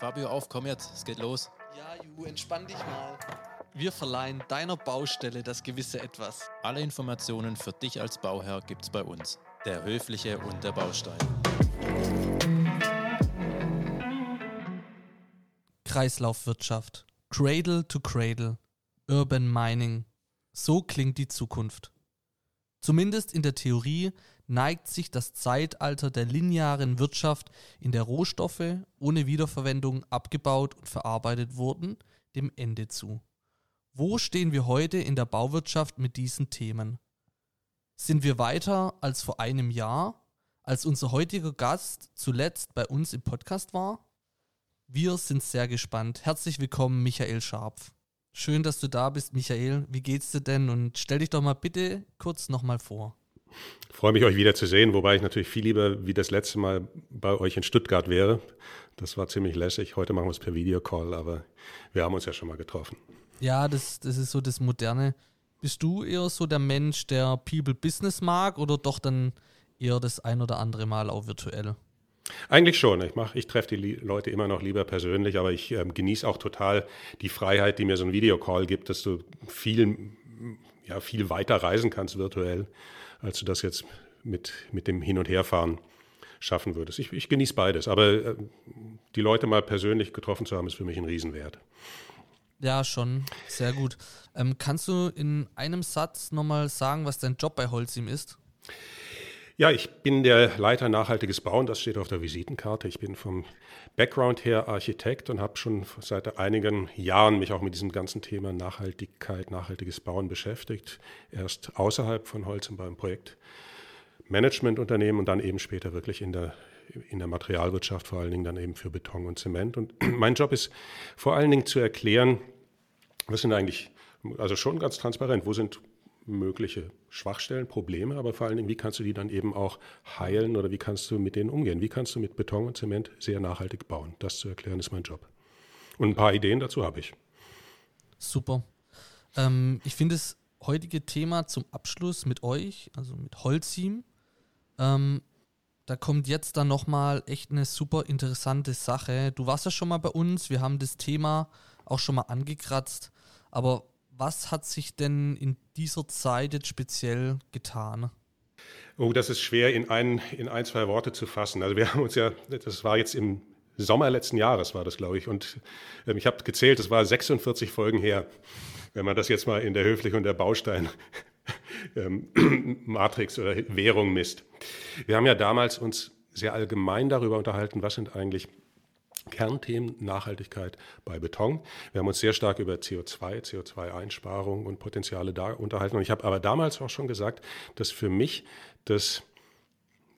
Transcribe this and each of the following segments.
Fabio, auf, komm jetzt, es geht los. Ja, Ju, entspann dich mal. Wir verleihen deiner Baustelle das gewisse Etwas. Alle Informationen für dich als Bauherr gibt's bei uns. Der Höfliche und der Baustein. Kreislaufwirtschaft. Cradle to Cradle. Urban Mining. So klingt die Zukunft. Zumindest in der Theorie neigt sich das Zeitalter der linearen Wirtschaft, in der Rohstoffe ohne Wiederverwendung abgebaut und verarbeitet wurden, dem Ende zu. Wo stehen wir heute in der Bauwirtschaft mit diesen Themen? Sind wir weiter als vor einem Jahr, als unser heutiger Gast zuletzt bei uns im Podcast war? Wir sind sehr gespannt. Herzlich willkommen, Michael Scharpf. Schön, dass du da bist, Michael. Wie geht's dir denn? Und stell dich doch mal bitte kurz nochmal vor. Ich freue mich, euch wieder zu sehen, wobei ich natürlich viel lieber wie das letzte Mal bei euch in Stuttgart wäre. Das war ziemlich lässig. Heute machen wir es per Videocall, aber wir haben uns ja schon mal getroffen. Ja, das, das ist so das Moderne. Bist du eher so der Mensch, der People Business mag oder doch dann eher das ein oder andere Mal auch virtuell? Eigentlich schon. Ich, mach, ich treffe die Leute immer noch lieber persönlich, aber ich ähm, genieße auch total die Freiheit, die mir so ein Videocall gibt, dass du viel, ja, viel weiter reisen kannst virtuell, als du das jetzt mit, mit dem Hin- und Herfahren schaffen würdest. Ich, ich genieße beides, aber äh, die Leute mal persönlich getroffen zu haben, ist für mich ein Riesenwert. Ja, schon. Sehr gut. Ähm, kannst du in einem Satz nochmal sagen, was dein Job bei Holzim ist? Ja, ich bin der Leiter nachhaltiges Bauen, das steht auf der Visitenkarte. Ich bin vom Background her Architekt und habe schon seit einigen Jahren mich auch mit diesem ganzen Thema Nachhaltigkeit, nachhaltiges Bauen beschäftigt. Erst außerhalb von Holz und beim Projektmanagementunternehmen und dann eben später wirklich in der, in der Materialwirtschaft, vor allen Dingen dann eben für Beton und Zement. Und mein Job ist vor allen Dingen zu erklären, was sind eigentlich, also schon ganz transparent, wo sind mögliche Schwachstellen, Probleme, aber vor allen Dingen, wie kannst du die dann eben auch heilen oder wie kannst du mit denen umgehen? Wie kannst du mit Beton und Zement sehr nachhaltig bauen? Das zu erklären ist mein Job. Und ein paar Ideen dazu habe ich. Super. Ähm, ich finde das heutige Thema zum Abschluss mit euch, also mit Holzim, ähm, da kommt jetzt dann nochmal echt eine super interessante Sache. Du warst ja schon mal bei uns, wir haben das Thema auch schon mal angekratzt, aber was hat sich denn in dieser Zeit jetzt speziell getan? Oh, das ist schwer in ein, in ein, zwei Worte zu fassen. Also wir haben uns ja, das war jetzt im Sommer letzten Jahres war das, glaube ich. Und ähm, ich habe gezählt, es war 46 Folgen her, wenn man das jetzt mal in der Höflich und der Baustein ähm, Matrix oder Währung misst. Wir haben ja damals uns sehr allgemein darüber unterhalten, was sind eigentlich Kernthemen Nachhaltigkeit bei Beton. Wir haben uns sehr stark über CO2, CO2-Einsparung und Potenziale da unterhalten. Und ich habe aber damals auch schon gesagt, dass für mich das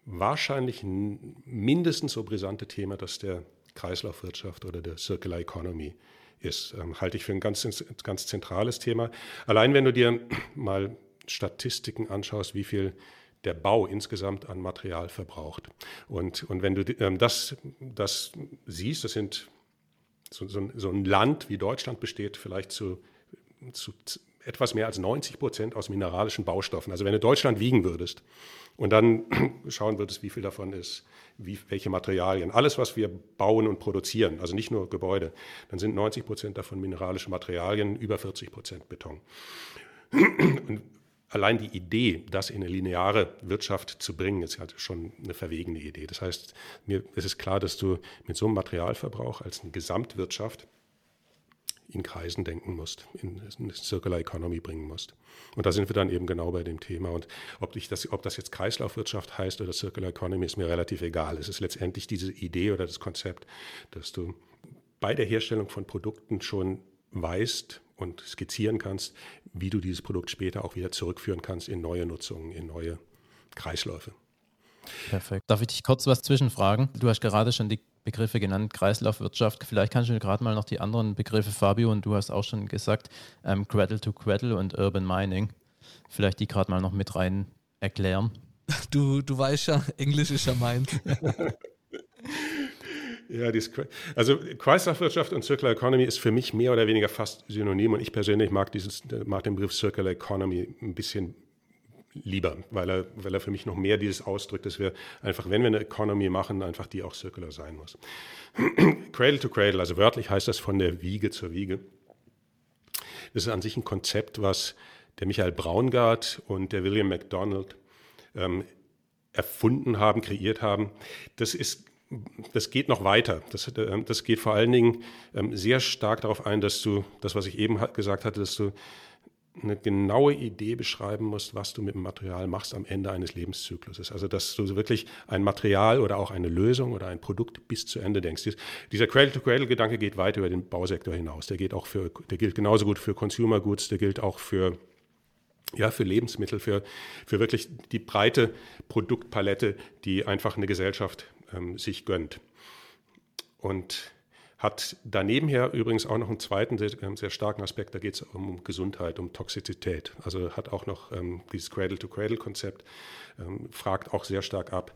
wahrscheinlich mindestens so brisante Thema, das der Kreislaufwirtschaft oder der Circular Economy ist. Ähm, halte ich für ein ganz, ganz zentrales Thema. Allein wenn du dir mal Statistiken anschaust, wie viel der Bau insgesamt an Material verbraucht. Und, und wenn du ähm, das, das siehst, das sind so, so, so, ein Land wie Deutschland besteht vielleicht zu, zu etwas mehr als 90 Prozent aus mineralischen Baustoffen. Also wenn du Deutschland wiegen würdest und dann schauen würdest, wie viel davon ist, wie, welche Materialien, alles, was wir bauen und produzieren, also nicht nur Gebäude, dann sind 90 Prozent davon mineralische Materialien, über 40 Prozent Beton. Und allein die Idee, das in eine lineare Wirtschaft zu bringen, ist halt schon eine verwegene Idee. Das heißt, mir ist es klar, dass du mit so einem Materialverbrauch als eine Gesamtwirtschaft in Kreisen denken musst, in eine Circular Economy bringen musst. Und da sind wir dann eben genau bei dem Thema. Und ob, das, ob das jetzt Kreislaufwirtschaft heißt oder Circular Economy, ist mir relativ egal. Es ist letztendlich diese Idee oder das Konzept, dass du bei der Herstellung von Produkten schon weißt und skizzieren kannst, wie du dieses Produkt später auch wieder zurückführen kannst in neue Nutzungen, in neue Kreisläufe. Perfekt. Darf ich dich kurz was zwischenfragen? Du hast gerade schon die Begriffe genannt, Kreislaufwirtschaft. Vielleicht kannst du gerade mal noch die anderen Begriffe, Fabio, und du hast auch schon gesagt, ähm, Cradle to Cradle und Urban Mining. Vielleicht die gerade mal noch mit rein erklären. Du, du weißt ja, Englisch ist ja meins. Ja, also Kreislaufwirtschaft und Circular Economy ist für mich mehr oder weniger fast synonym und ich persönlich mag, dieses, mag den Begriff Circular Economy ein bisschen lieber, weil er, weil er für mich noch mehr dieses ausdrückt, dass wir einfach, wenn wir eine Economy machen, einfach die auch circular sein muss. Cradle to Cradle, also wörtlich heißt das von der Wiege zur Wiege. Das ist an sich ein Konzept, was der Michael Braungart und der William MacDonald ähm, erfunden haben, kreiert haben. Das ist das geht noch weiter. Das, äh, das geht vor allen Dingen ähm, sehr stark darauf ein, dass du, das, was ich eben gesagt hatte, dass du eine genaue Idee beschreiben musst, was du mit dem Material machst am Ende eines Lebenszykluses. Also dass du wirklich ein Material oder auch eine Lösung oder ein Produkt bis zu Ende denkst. Dieser Cradle-to-Cradle-Gedanke geht weit über den Bausektor hinaus. Der geht auch für, der gilt genauso gut für Consumer Goods, der gilt auch für ja, für Lebensmittel, für, für wirklich die breite Produktpalette, die einfach eine Gesellschaft ähm, sich gönnt. Und hat daneben her übrigens auch noch einen zweiten sehr, ähm, sehr starken Aspekt, da geht es um Gesundheit, um Toxizität. Also hat auch noch ähm, dieses Cradle-to-Cradle-Konzept, ähm, fragt auch sehr stark ab,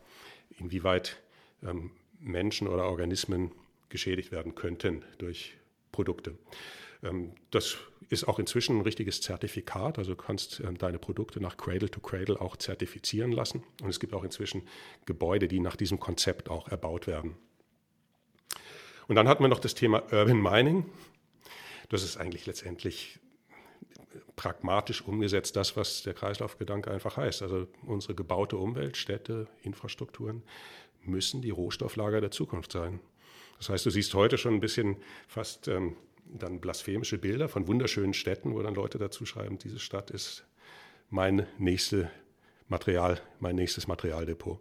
inwieweit ähm, Menschen oder Organismen geschädigt werden könnten durch Produkte. Ähm, das ist auch inzwischen ein richtiges Zertifikat, also du kannst ähm, deine Produkte nach Cradle to Cradle auch zertifizieren lassen. Und es gibt auch inzwischen Gebäude, die nach diesem Konzept auch erbaut werden. Und dann hatten wir noch das Thema Urban Mining. Das ist eigentlich letztendlich pragmatisch umgesetzt das, was der Kreislaufgedanke einfach heißt. Also unsere gebaute Umwelt, Städte, Infrastrukturen müssen die Rohstofflager der Zukunft sein. Das heißt, du siehst heute schon ein bisschen fast ähm, dann blasphemische Bilder von wunderschönen Städten, wo dann Leute dazu schreiben, diese Stadt ist mein nächste Material, mein nächstes Materialdepot.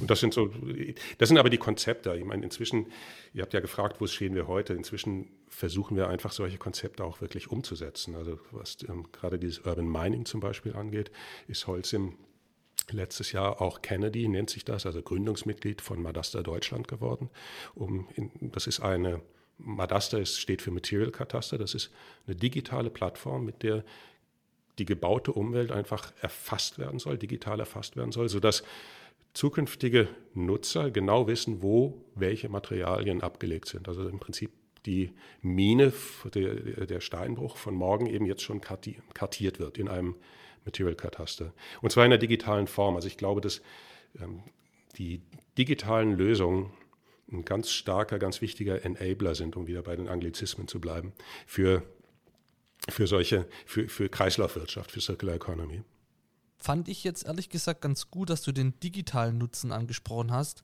Und das sind so, das sind aber die Konzepte. Ich meine, inzwischen, ihr habt ja gefragt, wo stehen wir heute? Inzwischen versuchen wir einfach solche Konzepte auch wirklich umzusetzen. Also was ähm, gerade dieses Urban Mining zum Beispiel angeht, ist Holzim letztes Jahr auch Kennedy, nennt sich das, also Gründungsmitglied von Madasta Deutschland geworden. Um in, das ist eine, Madasta ist, steht für Material Kataster, das ist eine digitale Plattform, mit der die gebaute Umwelt einfach erfasst werden soll, digital erfasst werden soll, sodass zukünftige Nutzer genau wissen, wo welche Materialien abgelegt sind. Also im Prinzip die Mine, der, der Steinbruch von morgen eben jetzt schon kartiert wird in einem Material Kataster. Und zwar in der digitalen Form. Also ich glaube, dass ähm, die digitalen Lösungen ein ganz starker, ganz wichtiger Enabler sind, um wieder bei den Anglizismen zu bleiben, für, für solche, für, für Kreislaufwirtschaft, für Circular Economy fand ich jetzt ehrlich gesagt ganz gut, dass du den digitalen Nutzen angesprochen hast.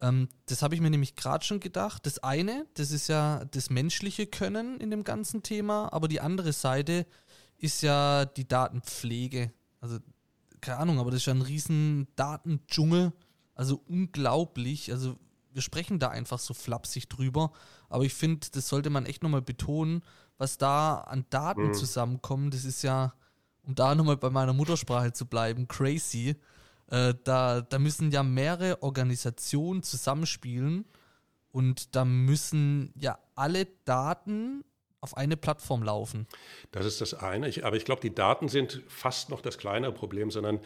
Ähm, das habe ich mir nämlich gerade schon gedacht. Das eine, das ist ja das menschliche Können in dem ganzen Thema, aber die andere Seite ist ja die Datenpflege. Also, keine Ahnung, aber das ist ja ein riesen Datendschungel. Also unglaublich. Also wir sprechen da einfach so flapsig drüber. Aber ich finde, das sollte man echt nochmal betonen, was da an Daten mhm. zusammenkommen. Das ist ja um da nochmal bei meiner Muttersprache zu bleiben, crazy. Äh, da, da müssen ja mehrere Organisationen zusammenspielen und da müssen ja alle Daten auf eine Plattform laufen. Das ist das eine. Ich, aber ich glaube, die Daten sind fast noch das kleinere Problem, sondern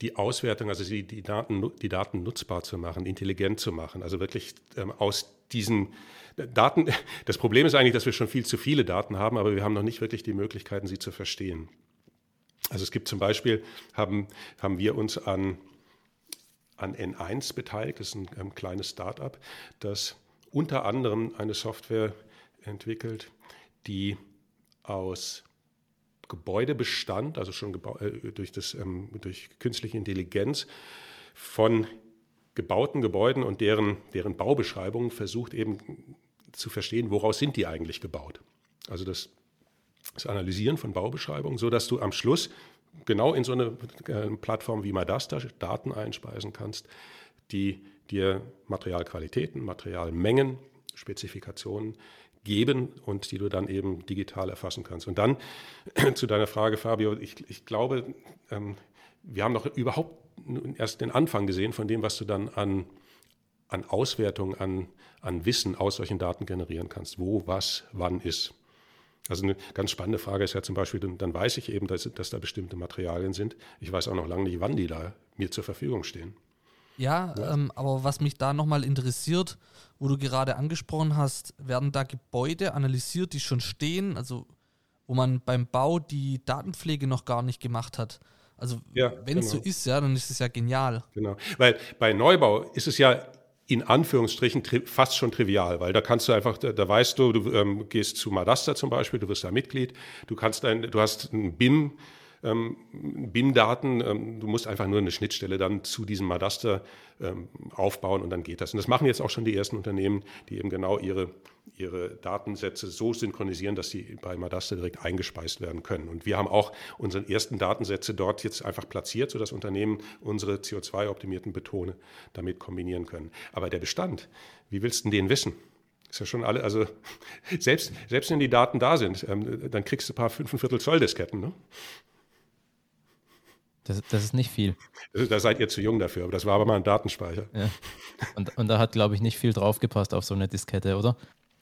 die Auswertung, also die, die, Daten, die Daten nutzbar zu machen, intelligent zu machen. Also wirklich ähm, aus diesen Daten, das Problem ist eigentlich, dass wir schon viel zu viele Daten haben, aber wir haben noch nicht wirklich die Möglichkeiten, sie zu verstehen. Also es gibt zum Beispiel, haben, haben wir uns an, an N1 beteiligt, das ist ein, ein kleines Start-up, das unter anderem eine Software entwickelt, die aus Gebäudebestand, also schon äh, durch, das, ähm, durch künstliche Intelligenz, von gebauten Gebäuden und deren, deren Baubeschreibungen versucht eben zu verstehen, woraus sind die eigentlich gebaut. Also das das Analysieren von Baubeschreibungen, sodass du am Schluss genau in so eine äh, Plattform wie Madasta Daten einspeisen kannst, die dir Materialqualitäten, Materialmengen, Spezifikationen geben und die du dann eben digital erfassen kannst. Und dann zu deiner Frage, Fabio, ich, ich glaube, ähm, wir haben noch überhaupt erst den Anfang gesehen von dem, was du dann an, an Auswertung, an, an Wissen aus solchen Daten generieren kannst, wo, was, wann ist. Also eine ganz spannende Frage ist ja zum Beispiel, dann weiß ich eben, dass, dass da bestimmte Materialien sind. Ich weiß auch noch lange nicht, wann die da mir zur Verfügung stehen. Ja, ja. Ähm, aber was mich da nochmal interessiert, wo du gerade angesprochen hast, werden da Gebäude analysiert, die schon stehen, also wo man beim Bau die Datenpflege noch gar nicht gemacht hat. Also ja, wenn es genau. so ist, ja, dann ist es ja genial. Genau. Weil bei Neubau ist es ja in Anführungsstrichen fast schon trivial, weil da kannst du einfach, da, da weißt du, du ähm, gehst zu Madasta zum Beispiel, du wirst da Mitglied, du kannst ein, du hast ein BIM, ähm, BIM-Daten. Ähm, du musst einfach nur eine Schnittstelle dann zu diesem Madaster ähm, aufbauen und dann geht das. Und das machen jetzt auch schon die ersten Unternehmen, die eben genau ihre, ihre Datensätze so synchronisieren, dass sie bei Madaster direkt eingespeist werden können. Und wir haben auch unsere ersten Datensätze dort jetzt einfach platziert, sodass Unternehmen unsere CO2-optimierten Betone damit kombinieren können. Aber der Bestand, wie willst du den wissen? Ist ja schon alle, also selbst, selbst wenn die Daten da sind, ähm, dann kriegst du ein paar 5 Zoll Disketten. Ne? Das, das, ist nicht viel. Da seid ihr zu jung dafür, aber das war aber mal ein Datenspeicher. Ja. Und, und da hat, glaube ich, nicht viel draufgepasst auf so eine Diskette, oder?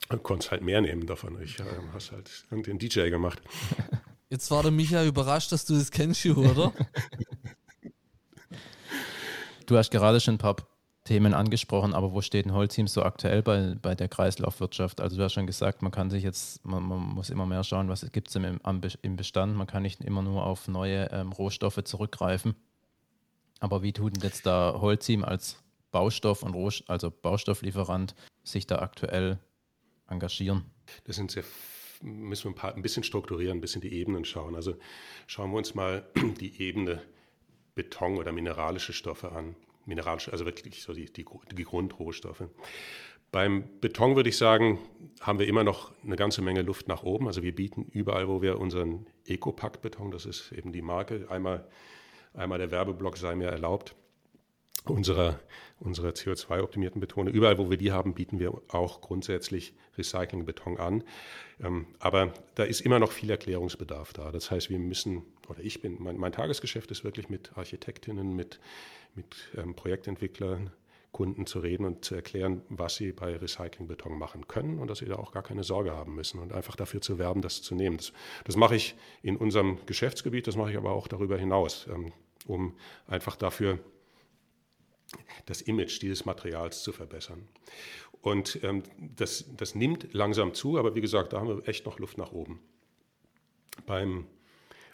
Du konntest halt mehr nehmen davon. Ich äh, hast halt den DJ gemacht. Jetzt war der Micha überrascht, dass du das kennst, oder? du hast gerade schon ein paar Themen angesprochen, aber wo steht ein Holzteam so aktuell bei, bei der Kreislaufwirtschaft? Also du hast schon gesagt, man kann sich jetzt, man, man muss immer mehr schauen, was gibt es im, im Bestand. Man kann nicht immer nur auf neue ähm, Rohstoffe zurückgreifen. Aber wie tut denn jetzt da Holzteam als Baustoff und Rohst also Baustofflieferant sich da aktuell engagieren? Das sind sehr müssen wir ein, paar, ein bisschen strukturieren, ein bisschen die Ebenen schauen. Also schauen wir uns mal die Ebene Beton oder mineralische Stoffe an mineralische, also wirklich so die, die, die Grundrohstoffe. Beim Beton würde ich sagen, haben wir immer noch eine ganze Menge Luft nach oben. Also wir bieten überall, wo wir unseren Ecopack-Beton, das ist eben die Marke, einmal, einmal der Werbeblock sei mir erlaubt, unserer, unserer CO2-optimierten Betone. Überall, wo wir die haben, bieten wir auch grundsätzlich Recyclingbeton an. Ähm, aber da ist immer noch viel Erklärungsbedarf da. Das heißt, wir müssen, oder ich bin, mein, mein Tagesgeschäft ist wirklich mit Architektinnen, mit, mit ähm, Projektentwicklern, Kunden zu reden und zu erklären, was sie bei Recyclingbeton machen können und dass sie da auch gar keine Sorge haben müssen und einfach dafür zu werben, das zu nehmen. Das, das mache ich in unserem Geschäftsgebiet, das mache ich aber auch darüber hinaus, ähm, um einfach dafür das Image dieses Materials zu verbessern. Und ähm, das, das nimmt langsam zu, aber wie gesagt, da haben wir echt noch Luft nach oben. Beim,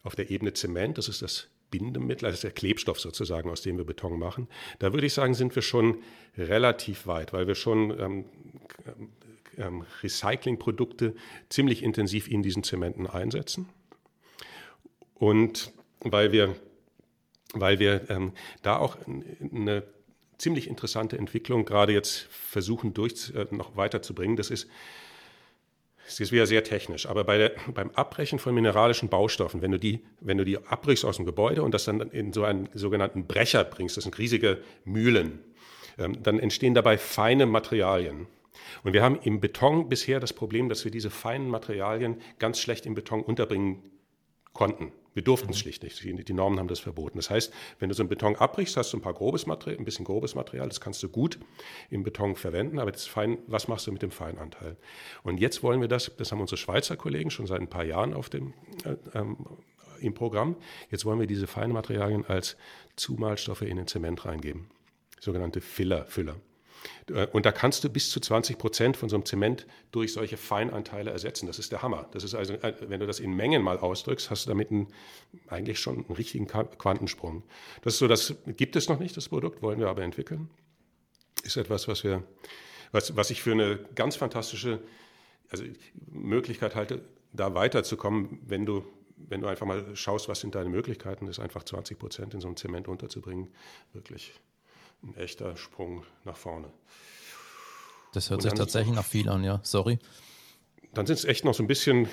auf der Ebene Zement, das ist das Bindemittel, also der Klebstoff sozusagen, aus dem wir Beton machen, da würde ich sagen, sind wir schon relativ weit, weil wir schon ähm, ähm, Recyclingprodukte ziemlich intensiv in diesen Zementen einsetzen. Und weil wir, weil wir ähm, da auch eine ziemlich interessante Entwicklung gerade jetzt versuchen durch, äh, noch weiterzubringen. Das ist, das ist wieder sehr technisch, aber bei der, beim Abbrechen von mineralischen Baustoffen, wenn du, die, wenn du die abbrichst aus dem Gebäude und das dann in so einen sogenannten Brecher bringst, das sind riesige Mühlen, ähm, dann entstehen dabei feine Materialien. Und wir haben im Beton bisher das Problem, dass wir diese feinen Materialien ganz schlecht im Beton unterbringen konnten. Wir durften es mhm. schlicht nicht. Die, die, Normen haben das verboten. Das heißt, wenn du so einen Beton abbrichst, hast du ein paar grobes Material, ein bisschen grobes Material, das kannst du gut im Beton verwenden, aber das Fein, was machst du mit dem Feinanteil? Und jetzt wollen wir das, das haben unsere Schweizer Kollegen schon seit ein paar Jahren auf dem, äh, ähm, im Programm. Jetzt wollen wir diese feinen Materialien als Zumalstoffe in den Zement reingeben. Sogenannte Filler, Füller. Äh, und da kannst du bis zu 20 Prozent von so einem Zement durch solche Feinanteile ersetzen. Das ist der Hammer. Das ist also, äh, wenn du das in Mengen mal ausdrückst, hast du damit einen, eigentlich schon einen richtigen Quantensprung. Das ist so, das gibt es noch nicht, das Produkt, wollen wir aber entwickeln. Ist etwas, was wir, was, was ich für eine ganz fantastische also Möglichkeit halte, da weiterzukommen, wenn du wenn du einfach mal schaust, was sind deine Möglichkeiten, ist einfach 20 Prozent in so einem Zement unterzubringen, wirklich ein echter Sprung nach vorne. Das hört sich tatsächlich nach viel an, ja. Sorry. Dann sind es echt noch so ein bisschen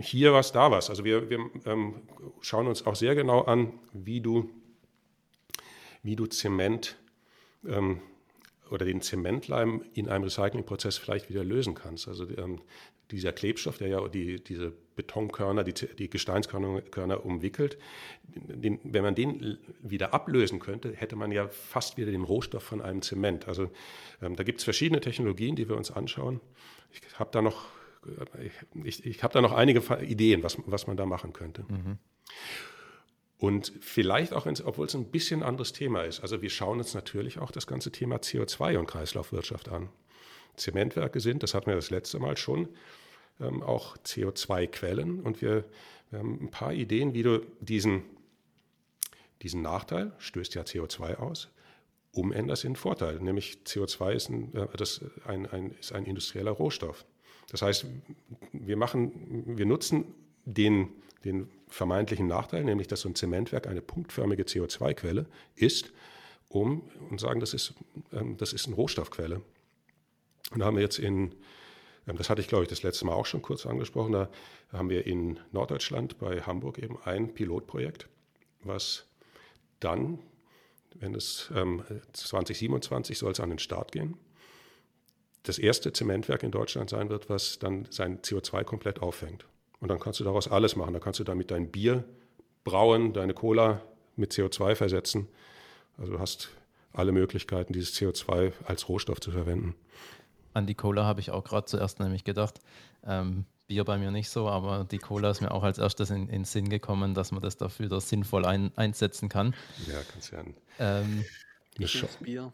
hier was, da was. Also wir, wir ähm, schauen uns auch sehr genau an, wie du, wie du Zement ähm, oder den Zementleim in einem Recyclingprozess vielleicht wieder lösen kannst. Also ähm, dieser Klebstoff, der ja die, diese Betonkörner, die, die Gesteinskörner umwickelt, den, wenn man den wieder ablösen könnte, hätte man ja fast wieder den Rohstoff von einem Zement. Also ähm, da gibt es verschiedene Technologien, die wir uns anschauen. Ich habe da noch, ich, ich habe da noch einige Ideen, was, was man da machen könnte. Mhm. Und vielleicht auch, obwohl es ein bisschen anderes Thema ist. Also wir schauen uns natürlich auch das ganze Thema CO2 und Kreislaufwirtschaft an. Zementwerke sind, das hatten wir das letzte Mal schon, ähm, auch CO2-Quellen. Und wir, wir, haben ein paar Ideen, wie du diesen, diesen Nachteil, stößt ja CO2 aus, umändern in Vorteil. Nämlich CO2 ist ein, äh, das ein, ein, ist ein industrieller Rohstoff. Das heißt, wir, machen, wir nutzen den, den vermeintlichen Nachteil, nämlich dass so ein Zementwerk eine punktförmige CO2-Quelle ist, um und sagen, das ist, ähm, das ist eine Rohstoffquelle. Und da haben wir jetzt in, das hatte ich glaube ich das letzte Mal auch schon kurz angesprochen, da haben wir in Norddeutschland bei Hamburg eben ein Pilotprojekt, was dann, wenn es ähm, 2027 soll es an den Start gehen, das erste Zementwerk in Deutschland sein wird, was dann sein CO2 komplett auffängt. Und dann kannst du daraus alles machen. Da kannst du damit dein Bier brauen, deine Cola mit CO2 versetzen. Also du hast alle Möglichkeiten, dieses CO2 als Rohstoff zu verwenden. An die Cola habe ich auch gerade zuerst nämlich gedacht. Ähm, Bier bei mir nicht so, aber die Cola ist mir auch als erstes in den Sinn gekommen, dass man das dafür das sinnvoll ein, einsetzen kann. Ja, kannst ja ein, ähm, eine Bier.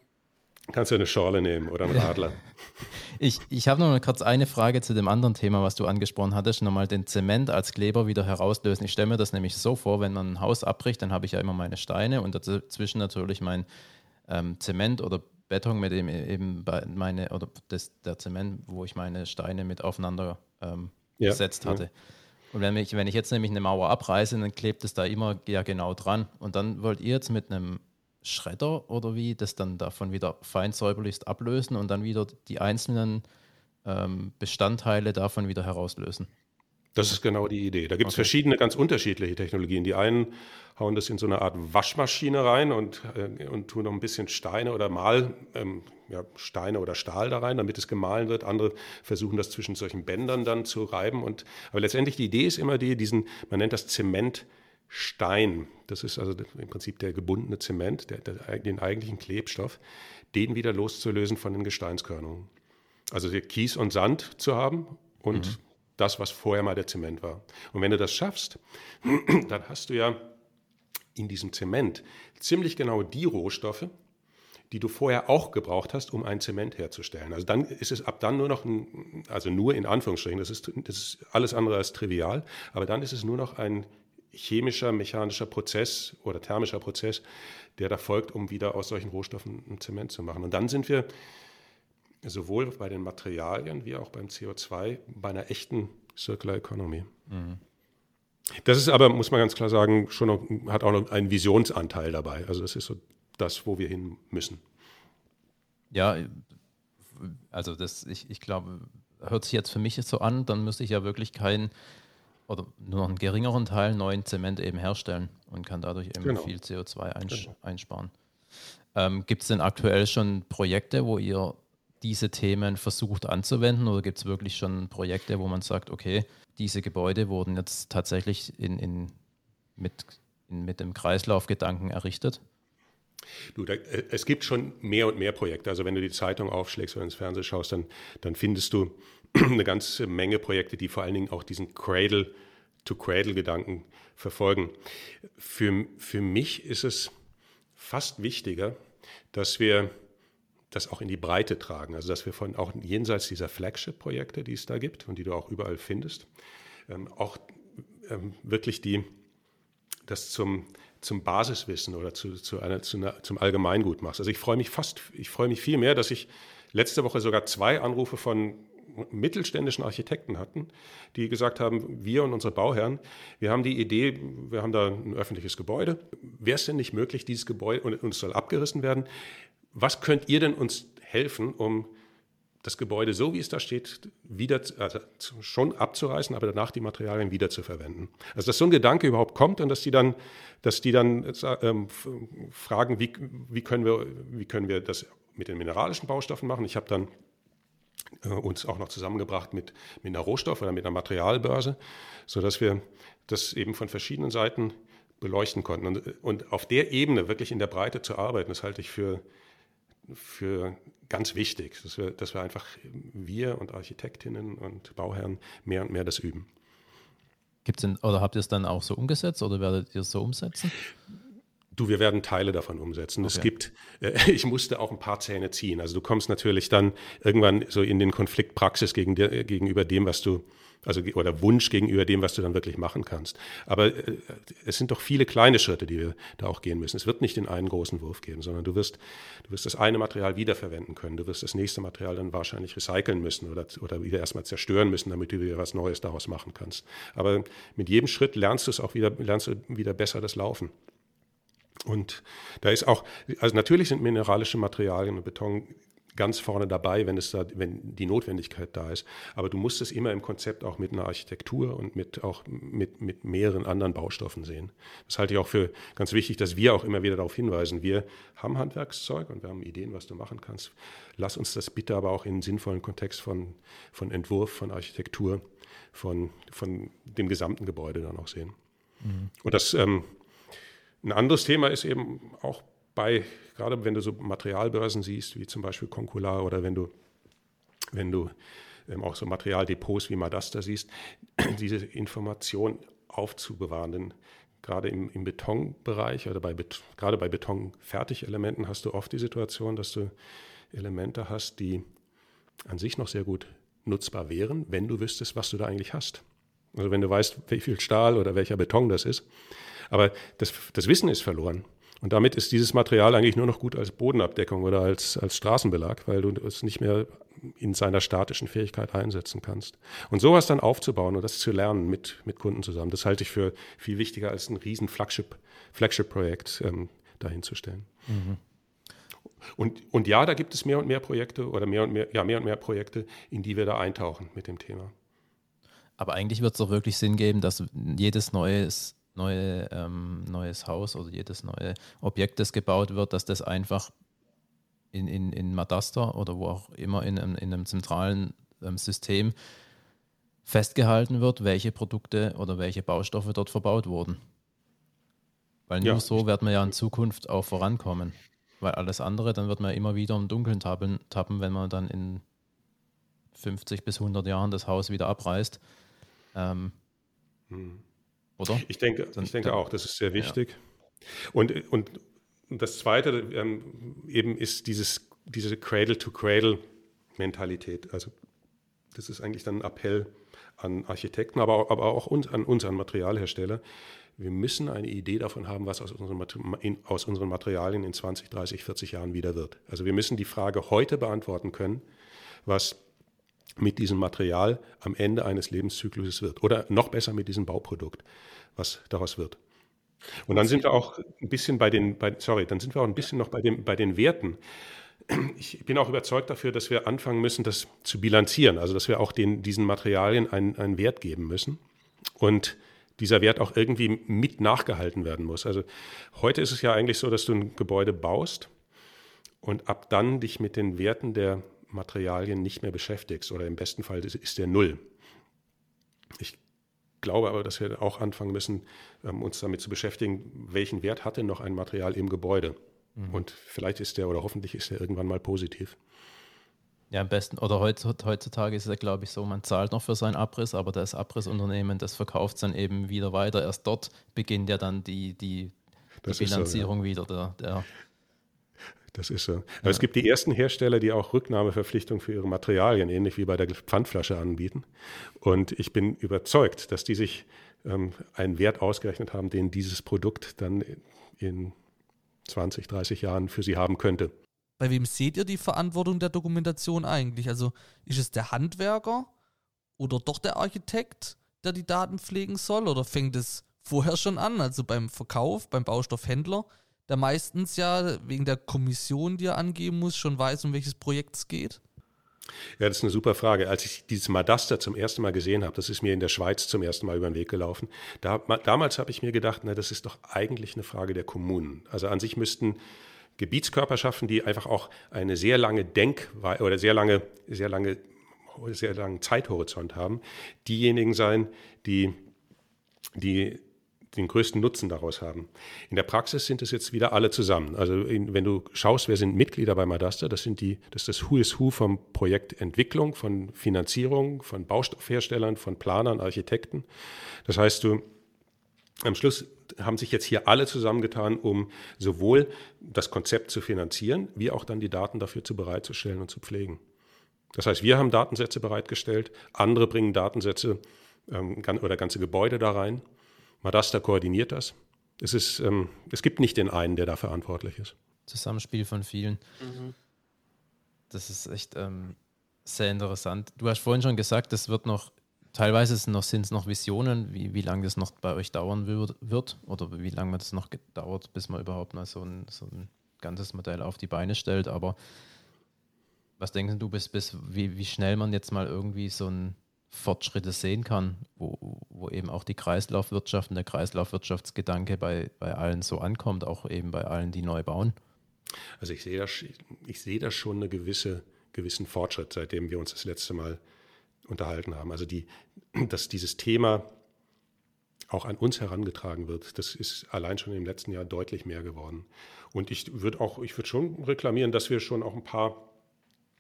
Kannst du eine Schorle nehmen oder einen Radler. ich ich habe noch mal kurz eine Frage zu dem anderen Thema, was du angesprochen hattest. Nochmal den Zement als Kleber wieder herauslösen. Ich stelle mir das nämlich so vor, wenn man ein Haus abbricht, dann habe ich ja immer meine Steine und dazwischen natürlich mein ähm, Zement oder Beton, mit dem eben meine, oder das, der Zement, wo ich meine Steine mit aufeinander ähm, ja, gesetzt hatte. Ja. Und wenn ich, wenn ich jetzt nämlich eine Mauer abreiße, dann klebt es da immer ja genau dran. Und dann wollt ihr jetzt mit einem Schredder oder wie das dann davon wieder fein säuberlichst ablösen und dann wieder die einzelnen ähm, Bestandteile davon wieder herauslösen. Das ist genau die Idee. Da gibt es okay. verschiedene, ganz unterschiedliche Technologien. Die einen hauen das in so eine Art Waschmaschine rein und, äh, und tun noch ein bisschen Steine oder Mal, ähm, ja, Steine oder Stahl da rein, damit es gemahlen wird. Andere versuchen das zwischen solchen Bändern dann zu reiben. Und, aber letztendlich die Idee ist immer die, diesen, man nennt das Zement, Stein, das ist also im Prinzip der gebundene Zement, der, der, den eigentlichen Klebstoff, den wieder loszulösen von den Gesteinskörnungen. Also Kies und Sand zu haben und mhm. Das, was vorher mal der Zement war. Und wenn du das schaffst, dann hast du ja in diesem Zement ziemlich genau die Rohstoffe, die du vorher auch gebraucht hast, um ein Zement herzustellen. Also dann ist es ab dann nur noch ein, also nur in Anführungsstrichen, das ist, das ist alles andere als trivial, aber dann ist es nur noch ein chemischer, mechanischer Prozess oder thermischer Prozess, der da folgt, um wieder aus solchen Rohstoffen ein Zement zu machen. Und dann sind wir sowohl bei den Materialien wie auch beim CO2 bei einer echten Circular Economy. Mhm. Das ist aber, muss man ganz klar sagen, schon noch, hat auch noch einen Visionsanteil dabei. Also das ist so das, wo wir hin müssen. Ja, also das, ich, ich glaube, hört sich jetzt für mich so an, dann müsste ich ja wirklich kein oder nur noch einen geringeren Teil neuen Zement eben herstellen und kann dadurch eben genau. viel CO2 eins genau. einsparen. Ähm, gibt es denn aktuell schon Projekte, wo ihr diese Themen versucht anzuwenden oder gibt es wirklich schon Projekte, wo man sagt, okay, diese Gebäude wurden jetzt tatsächlich in, in, mit, in, mit dem Kreislaufgedanken errichtet? Du, da, äh, es gibt schon mehr und mehr Projekte. Also wenn du die Zeitung aufschlägst oder ins Fernsehen schaust, dann, dann findest du eine ganze Menge Projekte, die vor allen Dingen auch diesen Cradle-to-Cradle-Gedanken verfolgen. Für, für mich ist es fast wichtiger, dass wir das auch in die Breite tragen. Also dass wir von auch jenseits dieser Flagship-Projekte, die es da gibt und die du auch überall findest, ähm, auch ähm, wirklich die, das zum, zum Basiswissen oder zu, zu einer, zu einer, zum Allgemeingut machst. Also ich freue mich fast, ich freue mich viel mehr, dass ich letzte Woche sogar zwei Anrufe von mittelständischen Architekten hatten, die gesagt haben, wir und unsere Bauherren, wir haben die Idee, wir haben da ein öffentliches Gebäude. Wäre es denn nicht möglich, dieses Gebäude, und uns soll abgerissen werden, was könnt ihr denn uns helfen, um das Gebäude so wie es da steht, wieder also schon abzureißen, aber danach die Materialien wieder zu verwenden. Also dass so ein Gedanke überhaupt kommt und dass die dann, dass die dann ähm, fragen, wie, wie, können wir, wie können wir das mit den mineralischen Baustoffen machen. Ich habe dann äh, uns auch noch zusammengebracht mit, mit einer Rohstoff- oder mit einer Materialbörse, sodass wir das eben von verschiedenen Seiten beleuchten konnten. Und, und auf der Ebene wirklich in der Breite zu arbeiten, das halte ich für, für ganz wichtig, dass wir, dass wir einfach, wir und Architektinnen und Bauherren mehr und mehr das üben. Gibt's denn, oder habt ihr es dann auch so umgesetzt oder werdet ihr es so umsetzen? Du, wir werden Teile davon umsetzen. Okay. Es gibt, äh, ich musste auch ein paar Zähne ziehen. Also du kommst natürlich dann irgendwann so in den Konflikt Praxis gegen, gegenüber dem, was du, also oder Wunsch gegenüber dem, was du dann wirklich machen kannst. Aber äh, es sind doch viele kleine Schritte, die wir da auch gehen müssen. Es wird nicht den einen großen Wurf geben, sondern du wirst, du wirst das eine Material wiederverwenden können. Du wirst das nächste Material dann wahrscheinlich recyceln müssen oder, oder wieder erstmal zerstören müssen, damit du wieder was Neues daraus machen kannst. Aber mit jedem Schritt lernst du es auch wieder, lernst du wieder besser das Laufen. Und da ist auch, also natürlich sind mineralische Materialien und Beton ganz vorne dabei, wenn es da, wenn die Notwendigkeit da ist. Aber du musst es immer im Konzept auch mit einer Architektur und mit auch mit, mit mehreren anderen Baustoffen sehen. Das halte ich auch für ganz wichtig, dass wir auch immer wieder darauf hinweisen. Wir haben Handwerkszeug und wir haben Ideen, was du machen kannst. Lass uns das bitte aber auch in sinnvollen Kontext von, von Entwurf, von Architektur, von, von dem gesamten Gebäude dann auch sehen. Mhm. Und das ähm, ein anderes Thema ist eben auch bei, gerade wenn du so Materialbörsen siehst, wie zum Beispiel Concular oder wenn du, wenn du ähm, auch so Materialdepots wie Madasta siehst, diese Information aufzubewahren. Denn gerade im, im Betonbereich oder bei gerade bei Betonfertigelementen hast du oft die Situation, dass du Elemente hast, die an sich noch sehr gut nutzbar wären, wenn du wüsstest, was du da eigentlich hast. Also wenn du weißt, wie viel Stahl oder welcher Beton das ist, aber das, das Wissen ist verloren. Und damit ist dieses Material eigentlich nur noch gut als Bodenabdeckung oder als, als Straßenbelag, weil du es nicht mehr in seiner statischen Fähigkeit einsetzen kannst. Und sowas dann aufzubauen und das zu lernen mit, mit Kunden zusammen, das halte ich für viel wichtiger als ein riesen Flagship-Projekt Flagship ähm, dahin zu stellen. Mhm. Und, und ja, da gibt es mehr und mehr Projekte oder mehr und mehr, ja, mehr und mehr Projekte, in die wir da eintauchen mit dem Thema. Aber eigentlich wird es doch wirklich Sinn geben, dass jedes neues neue, ähm, neues Haus oder jedes neue Objekt, das gebaut wird, dass das einfach in, in, in Madaster oder wo auch immer in, in einem zentralen ähm, System festgehalten wird, welche Produkte oder welche Baustoffe dort verbaut wurden. Weil nur ja. so werden wir ja in Zukunft auch vorankommen. Weil alles andere, dann wird man immer wieder im Dunkeln tappen, tappen wenn man dann in 50 bis 100 Jahren das Haus wieder abreißt. Ähm, hm oder? Ich denke, ich denke auch, das ist sehr wichtig. Ja. Und, und das Zweite ähm, eben ist dieses, diese Cradle-to-Cradle-Mentalität. Also das ist eigentlich dann ein Appell an Architekten, aber auch, aber auch uns, an uns, an Materialhersteller. Wir müssen eine Idee davon haben, was aus unseren, in, aus unseren Materialien in 20, 30, 40 Jahren wieder wird. Also wir müssen die Frage heute beantworten können, was mit diesem Material am Ende eines Lebenszykluses wird. Oder noch besser mit diesem Bauprodukt, was daraus wird. Und dann sind wir auch ein bisschen bei den, bei, sorry, dann sind wir auch ein bisschen noch bei, dem, bei den Werten. Ich bin auch überzeugt dafür, dass wir anfangen müssen, das zu bilanzieren, also dass wir auch den, diesen Materialien einen, einen Wert geben müssen und dieser Wert auch irgendwie mit nachgehalten werden muss. Also heute ist es ja eigentlich so, dass du ein Gebäude baust und ab dann dich mit den Werten der Materialien nicht mehr beschäftigst oder im besten Fall ist der Null. Ich glaube aber, dass wir auch anfangen müssen, ähm, uns damit zu beschäftigen, welchen Wert hat denn noch ein Material im Gebäude? Mhm. Und vielleicht ist der oder hoffentlich ist der irgendwann mal positiv. Ja, am besten, oder heutzutage ist es ja, glaube ich, so, man zahlt noch für seinen Abriss, aber das Abrissunternehmen, das verkauft es dann eben wieder weiter. Erst dort beginnt ja dann die, die, die Bilanzierung so, ja. wieder. Der, der das ist so. Aber ja. es gibt die ersten Hersteller, die auch Rücknahmeverpflichtungen für ihre Materialien, ähnlich wie bei der Pfandflasche, anbieten. Und ich bin überzeugt, dass die sich ähm, einen Wert ausgerechnet haben, den dieses Produkt dann in 20, 30 Jahren für sie haben könnte. Bei wem seht ihr die Verantwortung der Dokumentation eigentlich? Also ist es der Handwerker oder doch der Architekt, der die Daten pflegen soll? Oder fängt es vorher schon an, also beim Verkauf, beim Baustoffhändler? Der meistens ja wegen der Kommission, die er angeben muss, schon weiß, um welches Projekt es geht? Ja, das ist eine super Frage. Als ich dieses Madaster zum ersten Mal gesehen habe, das ist mir in der Schweiz zum ersten Mal über den Weg gelaufen, da, damals habe ich mir gedacht, na, das ist doch eigentlich eine Frage der Kommunen. Also an sich müssten Gebietskörperschaften, die einfach auch eine sehr lange Denk- oder sehr lange, sehr lange, sehr langen Zeithorizont haben, diejenigen sein, die, die den größten Nutzen daraus haben. In der Praxis sind es jetzt wieder alle zusammen. Also in, wenn du schaust, wer sind Mitglieder bei Madasta, das sind die, das ist das Who is Who vom Projekt Entwicklung, von Finanzierung, von Baustoffherstellern, von Planern, Architekten. Das heißt, du am Schluss haben sich jetzt hier alle zusammengetan, um sowohl das Konzept zu finanzieren, wie auch dann die Daten dafür zu bereitzustellen und zu pflegen. Das heißt, wir haben Datensätze bereitgestellt, andere bringen Datensätze ähm, oder ganze Gebäude da rein. Madasta koordiniert das. Es, ist, ähm, es gibt nicht den einen, der da verantwortlich ist. Zusammenspiel von vielen. Mhm. Das ist echt ähm, sehr interessant. Du hast vorhin schon gesagt, es wird noch teilweise sind es noch Visionen, wie, wie lange das noch bei euch dauern wird oder wie lange das noch dauert, bis man überhaupt mal so ein, so ein ganzes Modell auf die Beine stellt. Aber was denkst du, bis, bis wie, wie schnell man jetzt mal irgendwie so ein Fortschritte sehen kann, wo, wo eben auch die Kreislaufwirtschaft und der Kreislaufwirtschaftsgedanke bei, bei allen so ankommt, auch eben bei allen, die neu bauen? Also ich sehe da, ich sehe da schon einen gewisse, gewissen Fortschritt, seitdem wir uns das letzte Mal unterhalten haben. Also die, dass dieses Thema auch an uns herangetragen wird, das ist allein schon im letzten Jahr deutlich mehr geworden. Und ich würde auch, ich würde schon reklamieren, dass wir schon auch ein paar,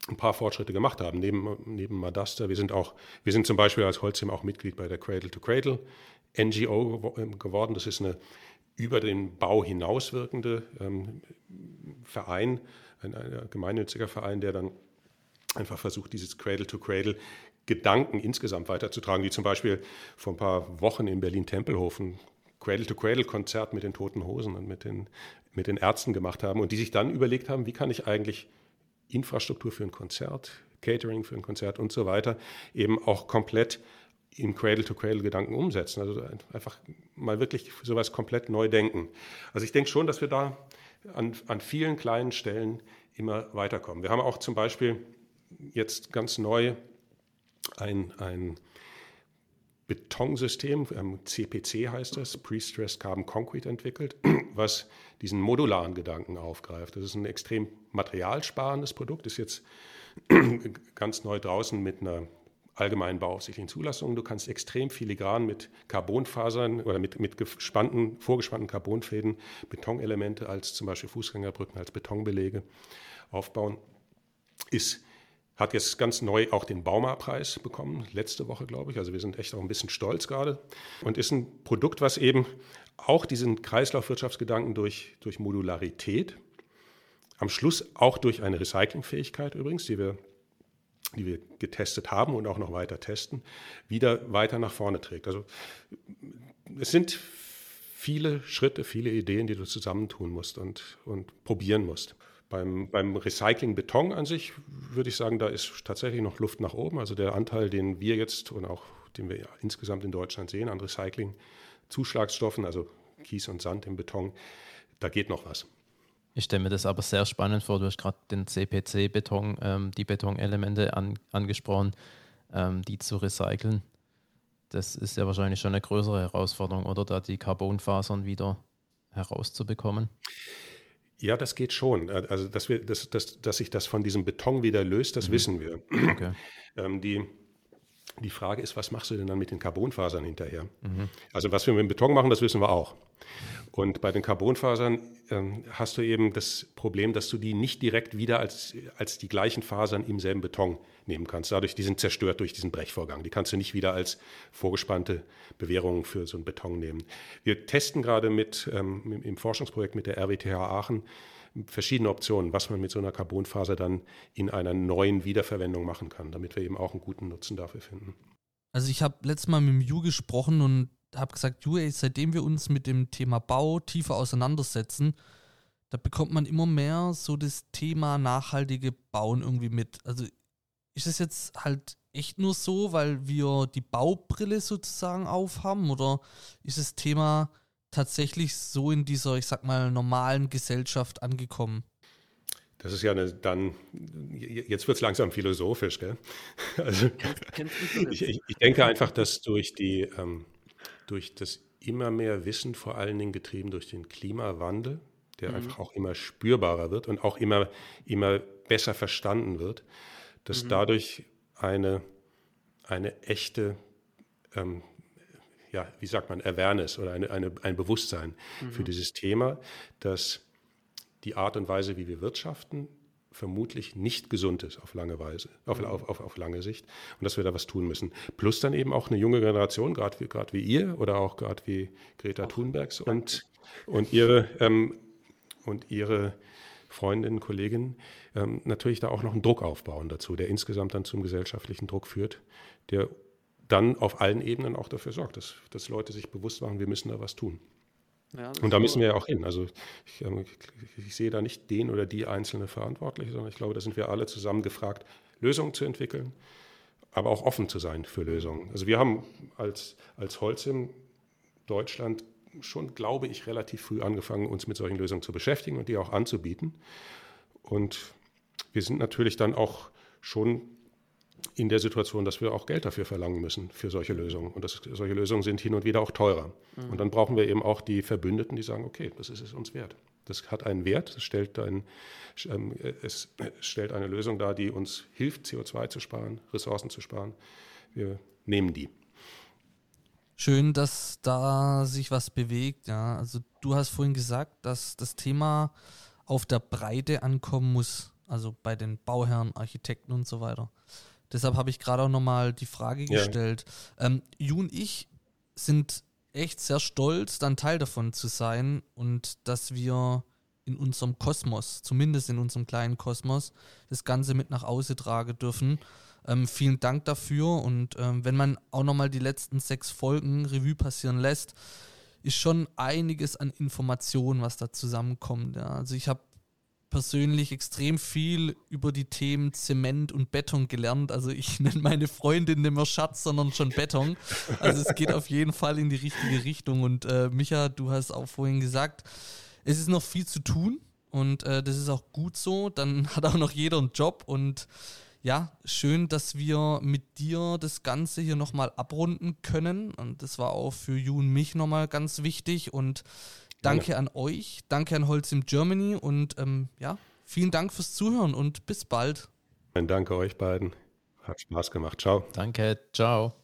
ein paar Fortschritte gemacht haben, neben, neben Madasta. Wir sind auch, wir sind zum Beispiel als Holzim auch Mitglied bei der Cradle to Cradle NGO ähm, geworden. Das ist eine über den Bau hinaus wirkende ähm, Verein, ein, ein gemeinnütziger Verein, der dann einfach versucht, dieses Cradle to Cradle Gedanken insgesamt weiterzutragen, wie zum Beispiel vor ein paar Wochen in Berlin-Tempelhof ein Cradle-to-Cradle-Konzert mit den Toten Hosen und mit den, mit den Ärzten gemacht haben und die sich dann überlegt haben, wie kann ich eigentlich Infrastruktur für ein Konzert, Catering für ein Konzert und so weiter eben auch komplett in Cradle-to-Cradle-Gedanken umsetzen. Also einfach mal wirklich sowas komplett neu denken. Also ich denke schon, dass wir da an, an vielen kleinen Stellen immer weiterkommen. Wir haben auch zum Beispiel jetzt ganz neu ein, ein Betonsystem, CPC heißt das, Pre-Stressed Carbon Concrete entwickelt, was diesen modularen Gedanken aufgreift. Das ist ein extrem materialsparendes Produkt, ist jetzt ganz neu draußen mit einer allgemeinen bauaufsichtlichen Zulassung. Du kannst extrem filigran mit Carbonfasern oder mit, mit gespannten, vorgespannten Carbonfäden Betonelemente als zum Beispiel Fußgängerbrücken, als Betonbelege aufbauen. Ist hat jetzt ganz neu auch den Bauma-Preis bekommen, letzte Woche, glaube ich. Also wir sind echt auch ein bisschen stolz gerade. Und ist ein Produkt, was eben auch diesen Kreislaufwirtschaftsgedanken durch, durch Modularität, am Schluss auch durch eine Recyclingfähigkeit übrigens, die wir, die wir getestet haben und auch noch weiter testen, wieder weiter nach vorne trägt. Also es sind viele Schritte, viele Ideen, die du zusammentun musst und, und probieren musst. Beim, beim Recycling Beton an sich würde ich sagen, da ist tatsächlich noch Luft nach oben. Also der Anteil, den wir jetzt und auch den wir insgesamt in Deutschland sehen an Recycling-Zuschlagstoffen, also Kies und Sand im Beton, da geht noch was. Ich stelle mir das aber sehr spannend vor. Du hast gerade den CPC-Beton, ähm, die Betonelemente an, angesprochen, ähm, die zu recyceln. Das ist ja wahrscheinlich schon eine größere Herausforderung, oder da die Carbonfasern wieder herauszubekommen. Ja, das geht schon. Äh, also, dass, wir, dass, dass, dass sich das von diesem Beton wieder löst, das mhm. wissen wir. Okay. ähm, die, die Frage ist, was machst du denn dann mit den Carbonfasern hinterher? Mhm. Also was wir mit dem Beton machen, das wissen wir auch. Und bei den Carbonfasern ähm, hast du eben das Problem, dass du die nicht direkt wieder als, als die gleichen Fasern im selben Beton nehmen kannst. Dadurch, die sind zerstört durch diesen Brechvorgang. Die kannst du nicht wieder als vorgespannte Bewährung für so einen Beton nehmen. Wir testen gerade mit, ähm, im Forschungsprojekt mit der RWTH Aachen verschiedene Optionen, was man mit so einer Carbonfaser dann in einer neuen Wiederverwendung machen kann, damit wir eben auch einen guten Nutzen dafür finden. Also ich habe letztes Mal mit dem Ju gesprochen und habe gesagt, Ju, ey, seitdem wir uns mit dem Thema Bau tiefer auseinandersetzen, da bekommt man immer mehr so das Thema nachhaltige Bauen irgendwie mit. Also ist es jetzt halt echt nur so, weil wir die Baubrille sozusagen aufhaben oder ist das Thema tatsächlich so in dieser, ich sag mal, normalen Gesellschaft angekommen? Das ist ja eine, dann, jetzt wird es langsam philosophisch, gell? Also, ich, ich, ich, denke einfach, dass durch die, ähm, durch das immer mehr Wissen, vor allen Dingen getrieben durch den Klimawandel, der mhm. einfach auch immer spürbarer wird und auch immer, immer besser verstanden wird, dass mhm. dadurch eine, eine echte, ähm, ja, wie sagt man, Awareness oder eine, eine, ein Bewusstsein mhm. für dieses Thema, dass die Art und Weise, wie wir wirtschaften, vermutlich nicht gesund ist auf lange Weise, auf, auf, auf, auf, lange Sicht und dass wir da was tun müssen. Plus dann eben auch eine junge Generation, gerade wie, wie ihr oder auch gerade wie Greta Thunbergs und, und ihre ähm, und ihre Freundinnen, Kolleginnen ähm, natürlich da auch noch einen Druck aufbauen dazu, der insgesamt dann zum gesellschaftlichen Druck führt, der dann auf allen Ebenen auch dafür sorgt, dass, dass Leute sich bewusst machen, wir müssen da was tun. Ja, und da müssen wir ja auch hin. Also ich, ähm, ich, sehe da nicht den oder die einzelne Verantwortliche, sondern ich glaube, da sind wir alle zusammen gefragt, Lösungen zu entwickeln, aber auch offen zu sein für Lösungen. Also wir haben als, als Holz in Deutschland schon, glaube ich, relativ früh angefangen, uns mit solchen Lösungen zu beschäftigen und die auch anzubieten. Und wir sind natürlich dann auch schon in der Situation, dass wir auch Geld dafür verlangen müssen für solche Lösungen. Und das, solche Lösungen sind hin und wieder auch teurer. Mhm. Und dann brauchen wir eben auch die Verbündeten, die sagen, okay, das ist es uns wert. Das hat einen Wert, es stellt, ein, ähm, es stellt eine Lösung dar, die uns hilft, CO2 zu sparen, Ressourcen zu sparen. Wir nehmen die. Schön, dass da sich was bewegt. Ja, also du hast vorhin gesagt, dass das Thema auf der Breite ankommen muss, also bei den Bauherren, Architekten und so weiter. Deshalb habe ich gerade auch nochmal die Frage gestellt. Ja. Ähm, Ju und ich sind echt sehr stolz, dann Teil davon zu sein und dass wir in unserem Kosmos, zumindest in unserem kleinen Kosmos, das Ganze mit nach Hause tragen dürfen. Ähm, vielen Dank dafür und ähm, wenn man auch nochmal die letzten sechs Folgen Revue passieren lässt, ist schon einiges an Informationen, was da zusammenkommt. Ja. Also ich habe persönlich extrem viel über die Themen Zement und Beton gelernt. Also ich nenne meine Freundin nicht mehr Schatz, sondern schon Beton. Also es geht auf jeden Fall in die richtige Richtung. Und äh, Micha, du hast auch vorhin gesagt, es ist noch viel zu tun und äh, das ist auch gut so. Dann hat auch noch jeder einen Job und ja, schön, dass wir mit dir das Ganze hier nochmal abrunden können. Und das war auch für Ju und mich nochmal ganz wichtig. Und Danke ja. an euch, danke an Holz im Germany und ähm, ja, vielen Dank fürs Zuhören und bis bald. Danke euch beiden. Hat Spaß gemacht. Ciao. Danke. Ciao.